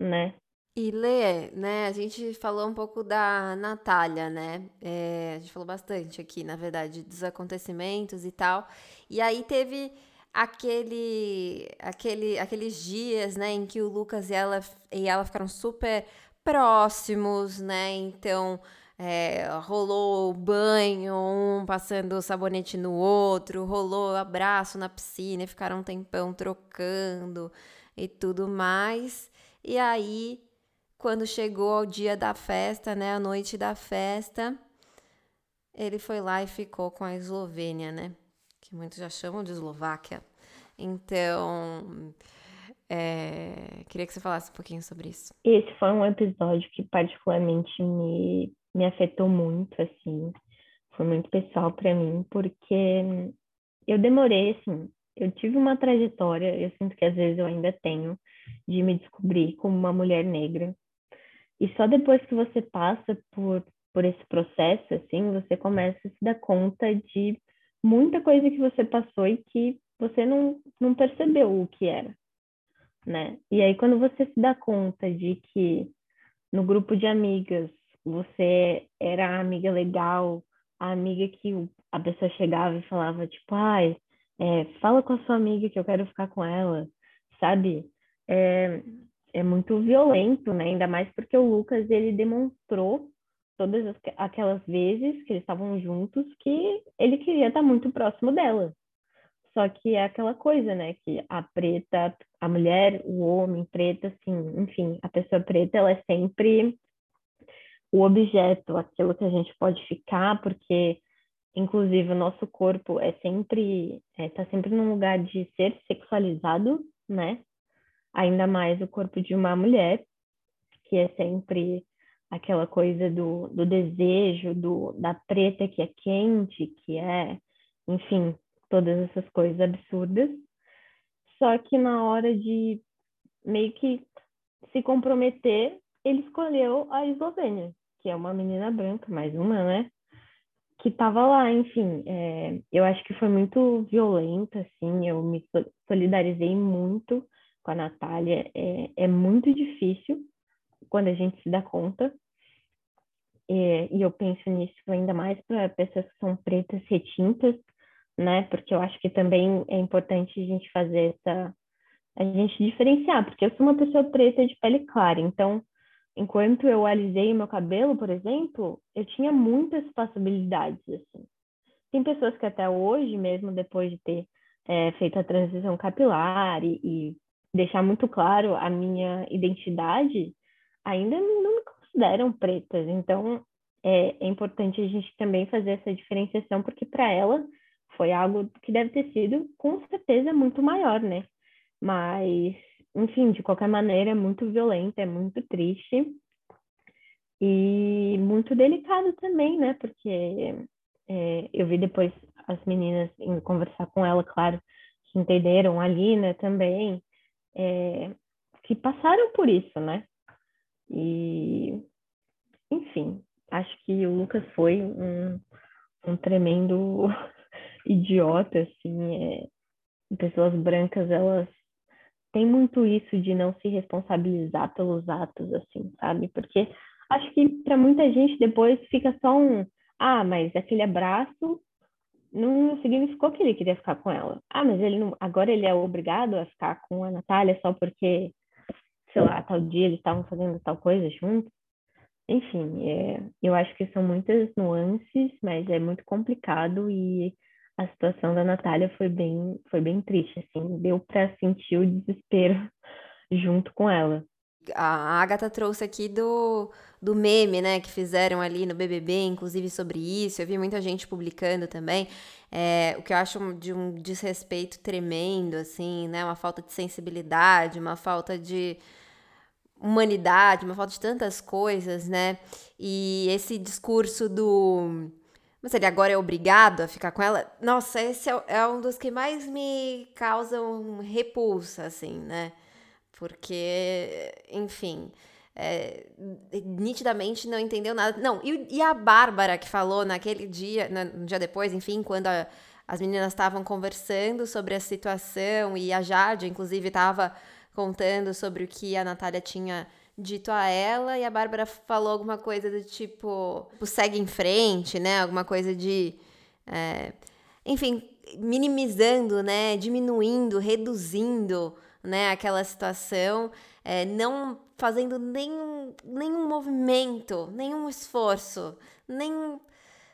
né? E Lê, né, a gente falou um pouco da Natália, né? É, a gente falou bastante aqui, na verdade, dos acontecimentos e tal. E aí teve aquele, aquele, aqueles dias, né, em que o Lucas e ela, e ela ficaram super próximos, né? Então, é, rolou banho, um passando sabonete no outro, rolou abraço na piscina, ficaram um tempão trocando e tudo mais. E aí, quando chegou o dia da festa, né, a noite da festa, ele foi lá e ficou com a Eslovênia, né? Que muitos já chamam de Eslováquia. Então, é, queria que você falasse um pouquinho sobre isso. Esse foi um episódio que particularmente me me afetou muito, assim, foi muito pessoal para mim, porque eu demorei, assim, eu tive uma trajetória, eu sinto que às vezes eu ainda tenho, de me descobrir como uma mulher negra. E só depois que você passa por, por esse processo, assim, você começa a se dar conta de muita coisa que você passou e que você não, não percebeu o que era, né? E aí, quando você se dá conta de que no grupo de amigas você era a amiga legal, a amiga que a pessoa chegava e falava, tipo, ai, é, fala com a sua amiga que eu quero ficar com ela, sabe? É, é muito violento, né? Ainda mais porque o Lucas, ele demonstrou todas as, aquelas vezes que eles estavam juntos que ele queria estar muito próximo dela. Só que é aquela coisa, né? Que a preta, a mulher, o homem preto, assim, enfim, a pessoa preta, ela é sempre o objeto, aquilo que a gente pode ficar, porque inclusive o nosso corpo é sempre está é, tá sempre num lugar de ser sexualizado, né? Ainda mais o corpo de uma mulher, que é sempre aquela coisa do, do desejo, do, da preta que é quente, que é, enfim, todas essas coisas absurdas. Só que na hora de meio que se comprometer, ele escolheu a Eslovênia, que é uma menina branca, mais uma, né? Que tava lá, enfim. É, eu acho que foi muito violenta, assim. Eu me solidarizei muito com a Natália. É, é muito difícil quando a gente se dá conta. É, e eu penso nisso ainda mais para pessoas que são pretas retintas, né? Porque eu acho que também é importante a gente fazer essa. a gente diferenciar, porque eu sou uma pessoa preta de pele clara, então enquanto eu alisei meu cabelo, por exemplo, eu tinha muitas possibilidades, assim. Tem pessoas que até hoje, mesmo depois de ter é, feito a transição capilar e, e, deixar muito claro a minha identidade, ainda não me consideram pretas. Então, é, é importante a gente também fazer essa diferenciação, porque para ela foi algo que deve ter sido, com certeza, muito maior, né? Mas enfim, de qualquer maneira, é muito violenta, é muito triste e muito delicado também, né? Porque é, eu vi depois as meninas conversar com ela, claro, que entenderam ali, né, também, é, que passaram por isso, né? E, enfim, acho que o Lucas foi um, um tremendo idiota, assim. É... Pessoas brancas, elas têm muito isso de não se responsabilizar pelos atos, assim, sabe? Porque acho que para muita gente depois fica só um, ah, mas aquele abraço não significou que ele queria ficar com ela. Ah, mas ele não, agora ele é obrigado a ficar com a Natália só porque, sei lá, tal dia eles estavam fazendo tal coisa juntos. Enfim, é, eu acho que são muitas nuances, mas é muito complicado e a situação da Natália foi bem, foi bem triste, assim, deu para sentir o desespero junto com ela. A Agatha trouxe aqui do, do meme, né, que fizeram ali no BBB, inclusive sobre isso. Eu vi muita gente publicando também. É, o que eu acho de um desrespeito tremendo, assim, né, uma falta de sensibilidade, uma falta de humanidade, uma falta de tantas coisas, né? E esse discurso do. Mas ele agora é obrigado a ficar com ela? Nossa, esse é, é um dos que mais me causam repulsa, assim, né? Porque, enfim. É, nitidamente não entendeu nada. Não, e, e, a Bárbara que falou naquele dia, no dia depois, enfim, quando a, as meninas estavam conversando sobre a situação e a Jade, inclusive, estava contando sobre o que a Natália tinha dito a ela e a Bárbara falou alguma coisa do tipo, tipo segue em frente, né? Alguma coisa de. É, enfim, minimizando, né? Diminuindo, reduzindo né, aquela situação, é, não fazendo nenhum, nenhum movimento, nenhum esforço, nem,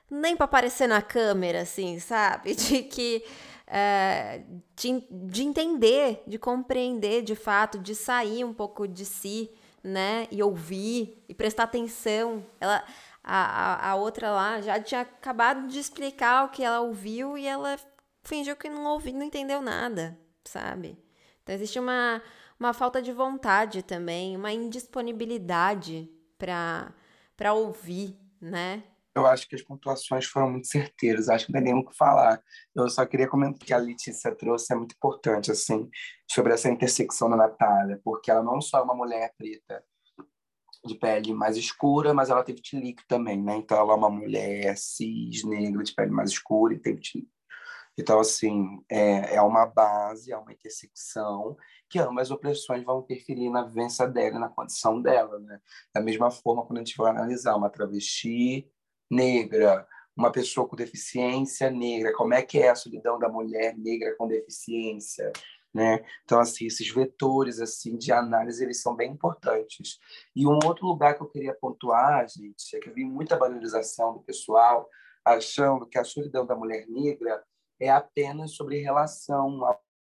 nem para aparecer na câmera, assim, sabe? De que é, de, de entender, de compreender de fato, de sair um pouco de si, né? E ouvir e prestar atenção. Ela, a, a, a outra lá já tinha acabado de explicar o que ela ouviu e ela fingiu que não ouviu, não entendeu nada, sabe? Então existe uma, uma falta de vontade também, uma indisponibilidade para ouvir, né? eu acho que as pontuações foram muito certeiras, acho que não tem nem o que falar. Eu só queria comentar que a Letícia trouxe é muito importante, assim, sobre essa intersecção da Natália, porque ela não só é uma mulher preta de pele mais escura, mas ela teve tilique também, né? Então ela é uma mulher cis, negra, de pele mais escura e teve tilique. Então, assim, é, é uma base, é uma intersecção que ambas as opressões vão interferir na vivência dela, na condição dela, né? Da mesma forma, quando a gente vai analisar uma travesti negra, uma pessoa com deficiência negra, como é que é a solidão da mulher negra com deficiência, né? Então assim, esses vetores assim de análise eles são bem importantes. E um outro lugar que eu queria pontuar, gente, é que eu vi muita banalização do pessoal achando que a solidão da mulher negra é apenas sobre relação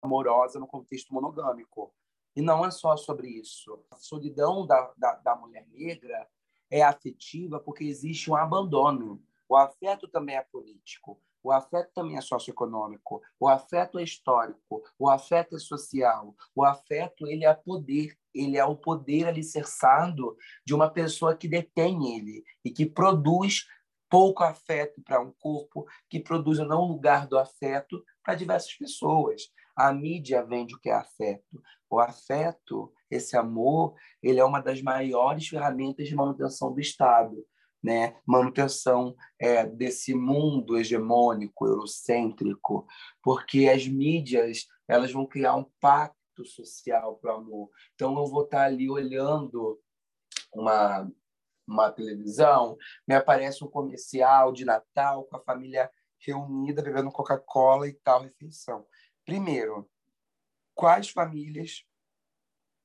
amorosa no contexto monogâmico. E não é só sobre isso. A solidão da, da, da mulher negra é afetiva porque existe um abandono. O afeto também é político, o afeto também é socioeconômico, o afeto é histórico, o afeto é social, o afeto ele é poder, ele é o poder alicerçado de uma pessoa que detém ele e que produz pouco afeto para um corpo, que produz não lugar do afeto para diversas pessoas. A mídia vende o que é afeto. O afeto, esse amor, ele é uma das maiores ferramentas de manutenção do Estado, né? Manutenção é, desse mundo hegemônico, eurocêntrico, porque as mídias elas vão criar um pacto social para o amor. Então, eu vou estar ali olhando uma uma televisão, me aparece um comercial de Natal com a família reunida bebendo Coca-Cola e tal refeição. Primeiro, quais famílias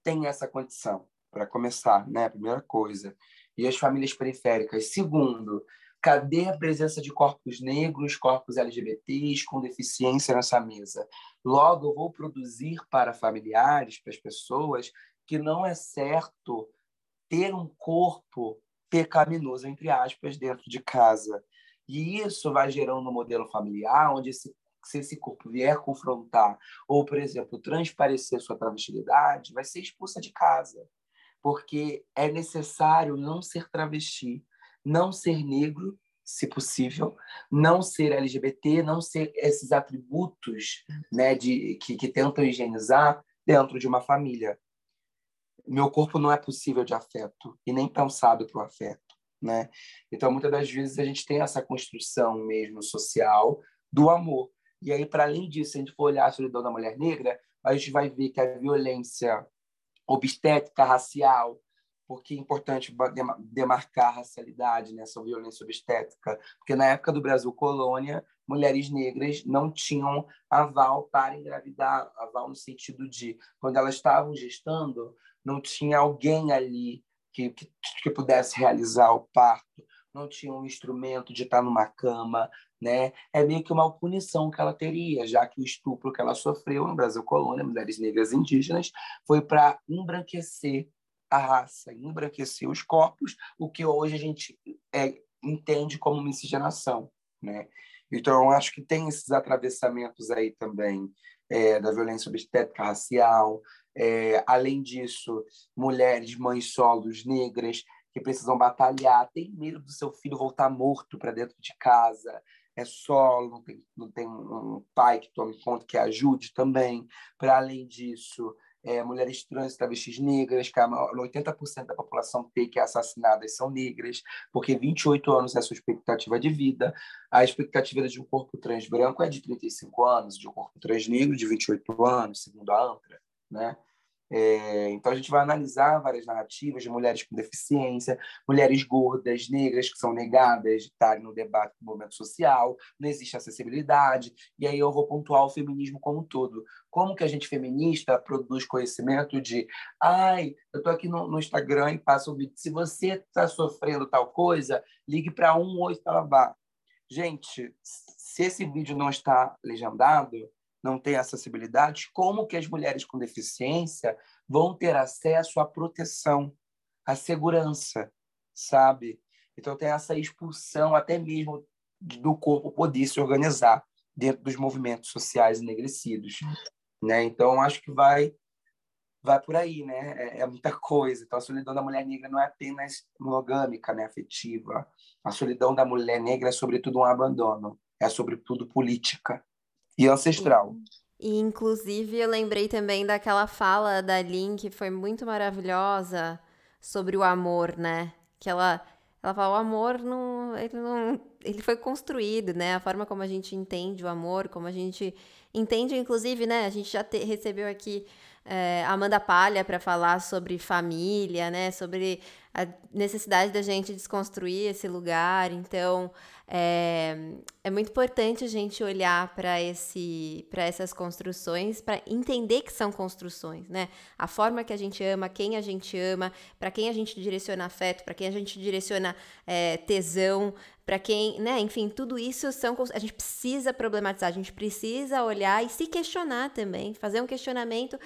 têm essa condição? Para começar, né? Primeira coisa. E as famílias periféricas. Segundo, cadê a presença de corpos negros, corpos LGBTs com deficiência nessa mesa? Logo, eu vou produzir para familiares, para as pessoas, que não é certo ter um corpo pecaminoso, entre aspas, dentro de casa. E isso vai gerando um modelo familiar onde esse se esse corpo vier confrontar ou, por exemplo, transparecer sua travestilidade, vai ser expulsa de casa. Porque é necessário não ser travesti, não ser negro, se possível, não ser LGBT, não ser esses atributos né, de, que, que tentam higienizar dentro de uma família. Meu corpo não é possível de afeto e nem pensado para o afeto. né? Então, muitas das vezes, a gente tem essa construção mesmo social do amor. E aí, para além disso, se a gente for olhar a solidão da mulher negra, a gente vai ver que a violência obstétrica, racial, porque é importante demarcar a racialidade nessa né, violência obstétrica, porque na época do Brasil colônia, mulheres negras não tinham aval para engravidar, aval no sentido de, quando elas estavam gestando, não tinha alguém ali que, que, que pudesse realizar o parto, não tinha um instrumento de estar numa cama, né? É meio que uma punição que ela teria, já que o estupro que ela sofreu no Brasil colônia, mulheres negras indígenas, foi para embranquecer a raça, embranquecer os corpos, o que hoje a gente é, entende como miscigenação, né? Então, eu acho que tem esses atravessamentos aí também é, da violência obstétrica racial, é, além disso, mulheres, mães solos negras que precisam batalhar, tem medo do seu filho voltar morto para dentro de casa, é solo, não tem, não tem um pai que tome conta, que ajude também. Para além disso, é, mulheres trans, travestis negras, que 80% da população T que é assassinada são negras, porque 28 anos é a sua expectativa de vida. A expectativa de um corpo trans branco é de 35 anos, de um corpo trans negro de 28 anos, segundo a ANTRA. Né? É, então, a gente vai analisar várias narrativas de mulheres com deficiência, mulheres gordas, negras, que são negadas de estarem no debate do movimento social, não existe acessibilidade, e aí eu vou pontuar o feminismo como um todo. Como que a gente feminista produz conhecimento de ai, eu estou aqui no, no, Instagram e passo um vídeo, se você está sofrendo tal coisa, ligue para 188 Talabá. Gente, se esse vídeo não está legendado, não tem acessibilidade, como que as mulheres com deficiência vão ter acesso à proteção, à segurança, sabe? Então tem essa expulsão até mesmo do corpo poder se organizar dentro dos movimentos sociais enegrecidos, né? Então acho que vai vai por aí, né? É, é, muita coisa. Então a solidão da mulher negra não é apenas monogâmica, né, afetiva. A solidão da mulher negra é sobretudo um abandono, é sobretudo política, e ancestral. E, inclusive, eu lembrei também daquela fala da Lin, que foi muito maravilhosa, sobre o amor, né? Que ela, ela fala, o amor não ele, não. ele foi construído, né? A forma como a gente entende o amor, como a gente entende, inclusive, né? A gente já te, recebeu aqui é, Amanda Palha para falar sobre família, né? Sobre a necessidade da gente desconstruir esse lugar. Então, é, é muito importante a gente olhar para essas construções, para entender que são construções, né? A forma que a gente ama, quem a gente ama, para quem a gente direciona afeto, para quem a gente direciona é, tesão, para quem, né, enfim, tudo isso são a gente precisa problematizar, a gente precisa olhar e se questionar também, fazer um questionamento,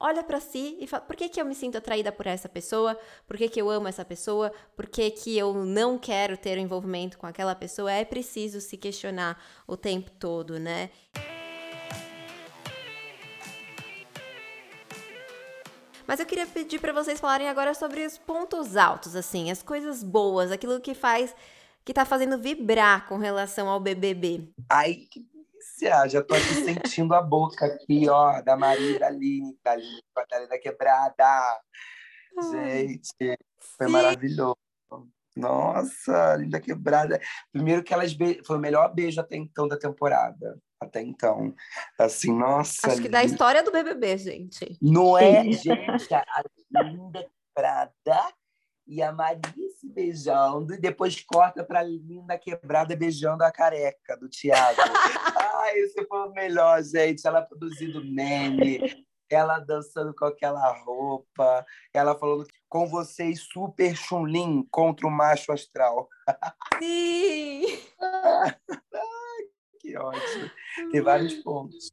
olha para si e fala, por que que eu me sinto atraída por essa pessoa? Por que que eu amo essa pessoa? Por que que eu não quero ter um envolvimento com aquela pessoa? É preciso se questionar o tempo todo, né? Mas eu queria pedir para vocês falarem agora sobre os pontos altos, assim, as coisas boas, aquilo que faz que tá fazendo vibrar com relação ao BBB? Ai, que delícia! Já tô aqui sentindo a boca aqui, ó, da Maria da Aline, da Aline, da Quebrada. Gente, foi Sim. maravilhoso. Nossa, linda quebrada. Primeiro que elas be... foi o melhor beijo até então da temporada. Até então. Assim, nossa. Acho que da história do BBB, gente. Não é, gente? A linda quebrada e a Maria se beijando, e depois corta para a linda quebrada beijando a careca do Thiago. Ai, esse foi o melhor, gente. Ela produzindo meme, ela dançando com aquela roupa, ela falando com vocês super chunlin contra o macho astral. Sim! que ótimo. Tem vários pontos.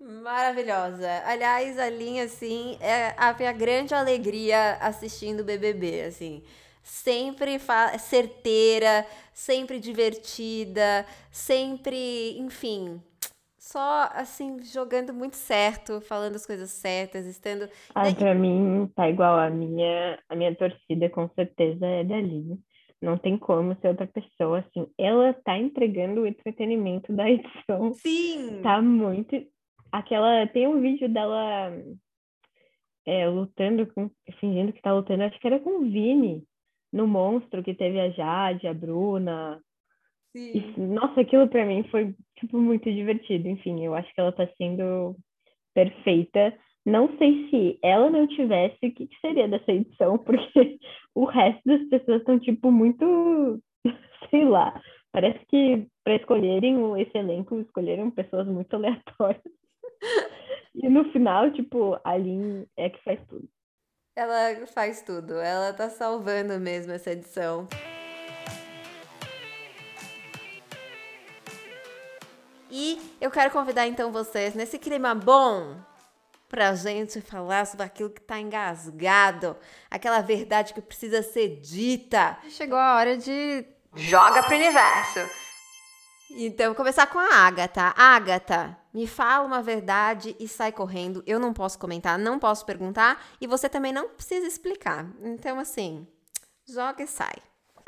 Maravilhosa. Aliás, a linha, assim, é a minha grande alegria assistindo o BBB, assim. Sempre certeira, sempre divertida, sempre, enfim, só, assim, jogando muito certo, falando as coisas certas, estando... Ah, pra mim, tá igual a minha, a minha torcida, com certeza, é da Linha. Não tem como ser outra pessoa, assim. Ela tá entregando o entretenimento da edição. Sim! Tá muito... Aquela... Tem um vídeo dela é, lutando com... Fingindo que tá lutando, acho que era com o Vini. no Monstro, que teve a Jade, a Bruna. Sim. E, nossa, aquilo para mim foi, tipo, muito divertido. Enfim, eu acho que ela tá sendo perfeita. Não sei se ela não tivesse, o que seria dessa edição, porque o resto das pessoas estão, tipo, muito, sei lá, parece que para escolherem esse elenco, escolheram pessoas muito aleatórias. E no final, tipo, a Lin é que faz tudo. Ela faz tudo, ela tá salvando mesmo essa edição. E eu quero convidar então vocês nesse clima bom pra gente falar sobre aquilo que tá engasgado, aquela verdade que precisa ser dita. Chegou a hora de joga pro universo. Então, começar com a Agatha. Agatha, me fala uma verdade e sai correndo. Eu não posso comentar, não posso perguntar e você também não precisa explicar. Então, assim, joga e sai.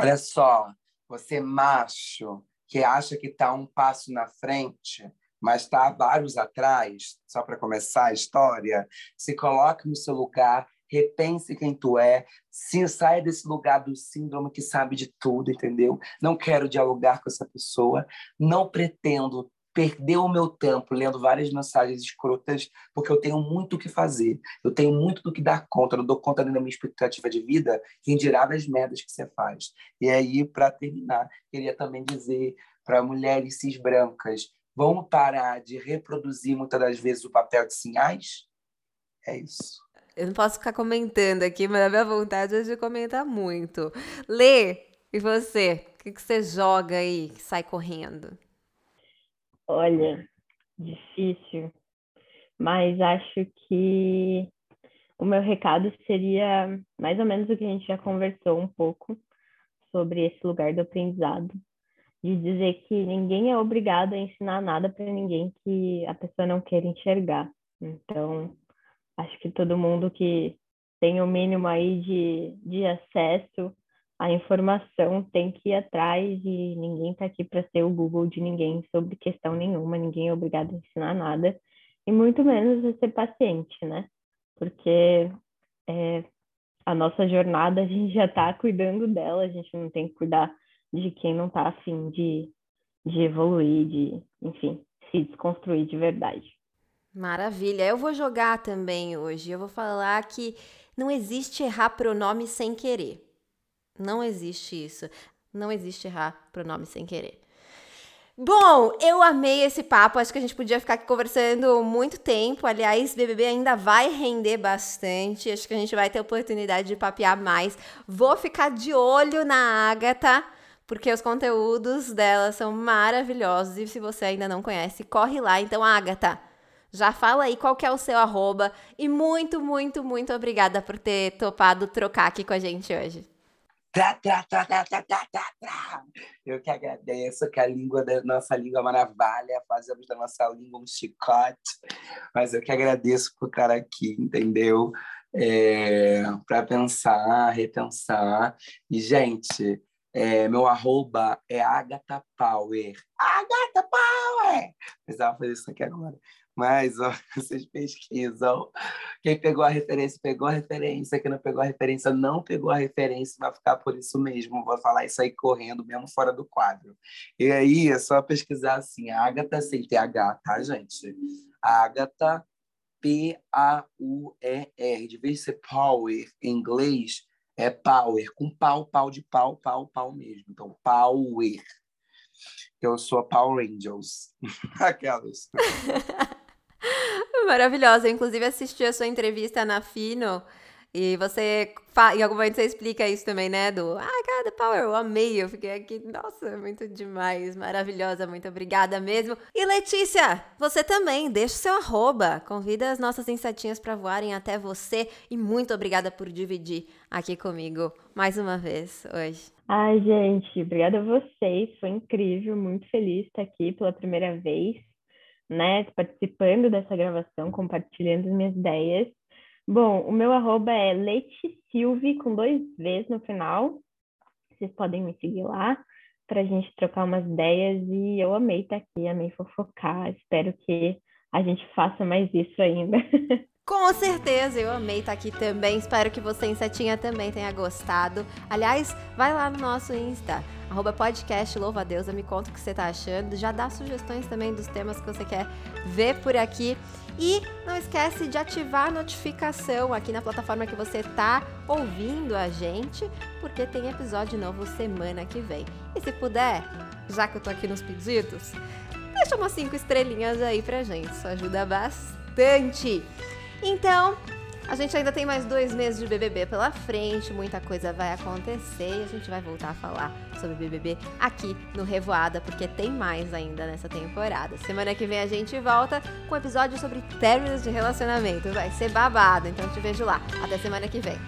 Olha só, você macho que acha que está um passo na frente, mas está vários atrás, só para começar a história, se coloque no seu lugar repense quem tu é, se saia desse lugar do síndrome que sabe de tudo, entendeu? Não quero dialogar com essa pessoa, não pretendo perder o meu tempo lendo várias mensagens escrotas, porque eu tenho muito o que fazer, eu tenho muito do que dar conta, não dou conta da minha expectativa de vida, quem dirá das merdas que você faz. E aí, para terminar, queria também dizer para mulheres cis brancas, vamos parar de reproduzir muitas das vezes o papel de sinais? É isso. Eu não posso ficar comentando aqui, mas a minha vontade é de comentar muito. Lê, e você? O que, que você joga aí que sai correndo? Olha, difícil, mas acho que o meu recado seria mais ou menos o que a gente já conversou um pouco sobre esse lugar do aprendizado, de dizer que ninguém é obrigado a ensinar nada para ninguém que a pessoa não queira enxergar. Então, acho que todo mundo que tem o mínimo aí de, de acesso à informação tem que ir atrás e ninguém está aqui para ser o Google de ninguém sobre questão nenhuma, ninguém é obrigado a ensinar nada, e muito menos a ser paciente, né? Porque é, a nossa jornada a gente já está cuidando dela, a gente não tem que cuidar de quem não está afim de, de evoluir, de, enfim, se desconstruir de verdade. Maravilha. Eu vou jogar também hoje. Eu vou falar que não existe errar pronome sem querer. Não existe isso. Não existe errar pronome sem querer. Bom, eu amei esse papo. Acho que a gente podia ficar aqui conversando muito tempo. Aliás, BBB ainda vai render bastante. Acho que a gente vai ter oportunidade de papear mais. Vou ficar de olho na Agatha, porque os conteúdos dela são maravilhosos. E se você ainda não conhece, corre lá. Então, Agatha, já fala aí qual que é o seu arroba. E muito, muito, muito obrigada por ter topado trocar aqui com a gente hoje. Tra, tra, tra, tra, tra, tra, tra. Eu que agradeço que a língua da nossa língua uma navalha, fazemos da nossa língua um chicote. Mas eu que agradeço por estar aqui, entendeu? É, para pensar, repensar. E, gente, é, meu arroba é Agatha Power. Agatha Power! Precisava fazer isso aqui agora. Mas ó, vocês pesquisam. Quem pegou a referência, pegou a referência. Quem não pegou a referência, não pegou a referência. Vai ficar por isso mesmo. Vou falar isso aí correndo, mesmo fora do quadro. E aí é só pesquisar assim: Agatha sem TH, tá, gente? Agatha, P-A-U-E-R. De vez ser power em inglês, é power, com pau, pau de pau, pau, pau mesmo. Então, power. Eu sou a Power Angels. Aquelas. Maravilhosa. Inclusive, assisti a sua entrevista na Fino. E você, em algum momento você explica isso também, né? Do Ah, God, the power, eu amei. Eu fiquei aqui, nossa, muito demais, maravilhosa, muito obrigada mesmo. E Letícia, você também, deixa o seu arroba. Convida as nossas insetinhas para voarem até você. E muito obrigada por dividir aqui comigo mais uma vez hoje. Ai, gente, obrigada a vocês. Foi incrível, muito feliz estar aqui pela primeira vez né, participando dessa gravação, compartilhando as minhas ideias. Bom, o meu arroba é Silve com dois Vs no final. Vocês podem me seguir lá para a gente trocar umas ideias e eu amei estar aqui, amei fofocar. Espero que a gente faça mais isso ainda. Com certeza, eu amei estar aqui também. Espero que você, Insetinha, também tenha gostado. Aliás, vai lá no nosso Insta, arroba podcast Louva Deusa, me conta o que você tá achando. Já dá sugestões também dos temas que você quer ver por aqui. E não esquece de ativar a notificação aqui na plataforma que você tá ouvindo a gente, porque tem episódio novo semana que vem. E se puder, já que eu tô aqui nos pedidos, deixa umas cinco estrelinhas aí pra gente, isso ajuda bastante. Então, a gente ainda tem mais dois meses de BBB pela frente, muita coisa vai acontecer e a gente vai voltar a falar sobre BBB aqui no Revoada, porque tem mais ainda nessa temporada. Semana que vem a gente volta com um episódio sobre términos de relacionamento. Vai ser babado, então te vejo lá. Até semana que vem.